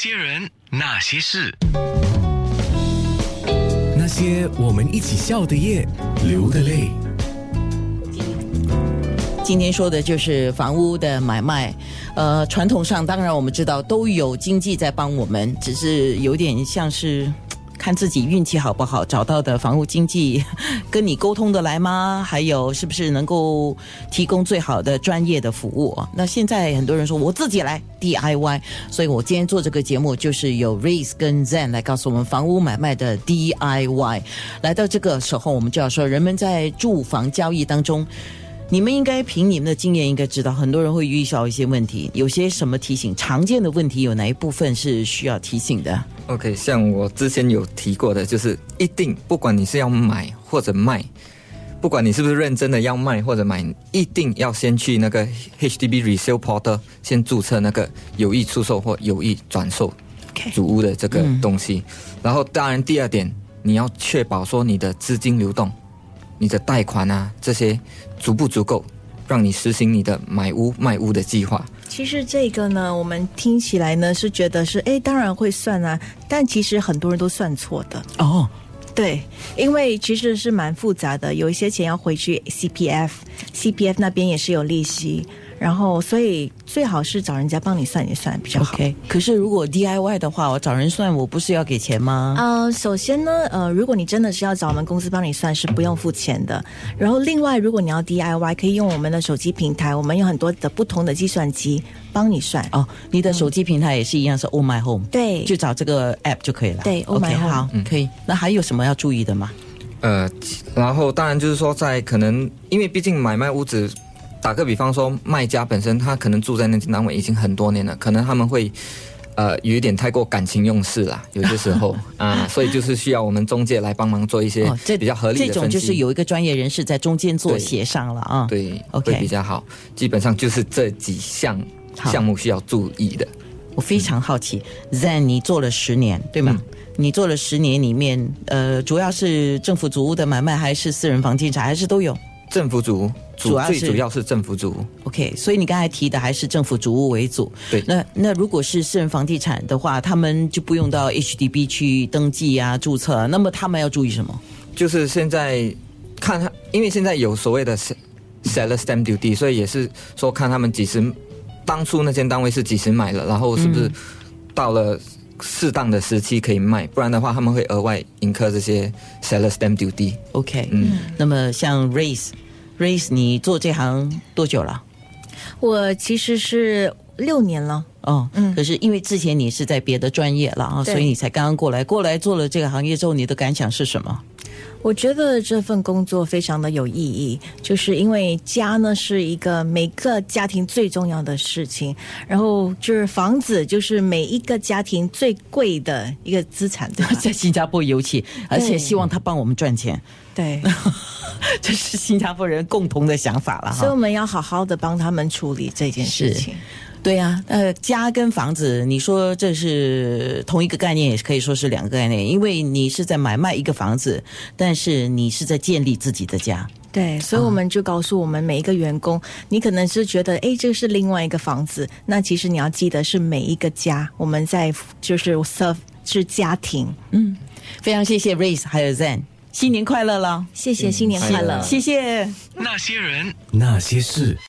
些人，那些事，那些我们一起笑的夜，流的泪。今天说的就是房屋的买卖，呃，传统上当然我们知道都有经济在帮我们，只是有点像是看自己运气好不好，找到的房屋经纪 跟你沟通的来吗？还有是不是能够提供最好的专业的服务？那现在很多人说我自己来 DIY，所以我今天做这个节目就是有 Race 跟 Zen 来告诉我们房屋买卖的 DIY。来到这个时候，我们就要说人们在住房交易当中。你们应该凭你们的经验，应该知道很多人会遇到一些问题，有些什么提醒？常见的问题有哪一部分是需要提醒的？OK，像我之前有提过的，就是一定不管你是要买或者卖，不管你是不是认真的要卖或者买，一定要先去那个 HDB Resale Portal 先注册那个有意出售或有意转售主屋的这个东西。然后，当然第二点，你要确保说你的资金流动、你的贷款啊这些足不足够，让你实行你的买屋卖屋的计划。其实这个呢，我们听起来呢是觉得是，哎，当然会算啊，但其实很多人都算错的。哦，对，因为其实是蛮复杂的，有一些钱要回去 CPF，CPF 那边也是有利息，然后所以最好是找人家帮你算一算比较好。OK，可是如果 DIY 的话，我找人算，我不是要给钱吗？呃，首先呢，呃，如果你真的是要找我们公司帮你算，是不用付钱的。然后另外，如果你要 DIY，可以用我们的手机平台，我们有很多的不同的计算机帮你算。哦，你的手机平台也是一样，是 Oh My Home，对，就找这个 App 就可以了。对 Oh My OK，Home 好，可以。那还有什么要注意的吗？呃，然后当然就是说，在可能因为毕竟买卖屋子，打个比方说，卖家本身他可能住在那间单位已经很多年了，可能他们会呃有一点太过感情用事啦，有些时候 啊，所以就是需要我们中介来帮忙做一些哦，这比较合理的这种。就是有一个专业人士在中间做协商了啊。对 OK 会比较好。基本上就是这几项项目需要注意的。我非常好奇，Zen，你做了十年，对吗？嗯你做了十年里面，呃，主要是政府租屋的买卖，还是私人房地产，还是都有政府组主主要最主要是政府组屋，？OK，所以你刚才提的还是政府主屋为主。对那那如果是私人房地产的话，他们就不用到 HDB 去登记啊、注册啊，那么他们要注意什么？就是现在看他，因为现在有所谓的 se- seller stamp duty，所以也是说看他们几时当初那间单位是几时买了，然后是不是到了适当的时期可以卖，不然的话他们会额外 incur 这些 seller stamp duty。OK，嗯，那么像 raise，raise 你做这行多久了？我其实是六年了。哦，嗯可是因为之前你是在别的专业了啊，所以你才刚刚过来，过来做了这个行业之后，你的感想是什么？我觉得这份工作非常的有意义，就是因为家呢是一个每个家庭最重要的事情，然后就是房子就是每一个家庭最贵的一个资产，对吧？在新加坡尤其，而且希望他帮我们赚钱，对，这是新加坡人共同的想法了哈。所以我们要好好的帮他们处理这件事情。对呀、呃，家跟房子，你说这是同一个概念，也可以说是两个概念，因为你是在买卖一个房子，但是你是在建立自己的家。对，所以我们就告诉我们每一个员工，你可能是觉得，哎，这是另外一个房子，那其实你要记得是每一个家，我们在就是 serve 是家庭。嗯非常谢谢 Race 还有 Zen，新年快乐了，谢谢，新年快乐。谢谢。那些人，那些事。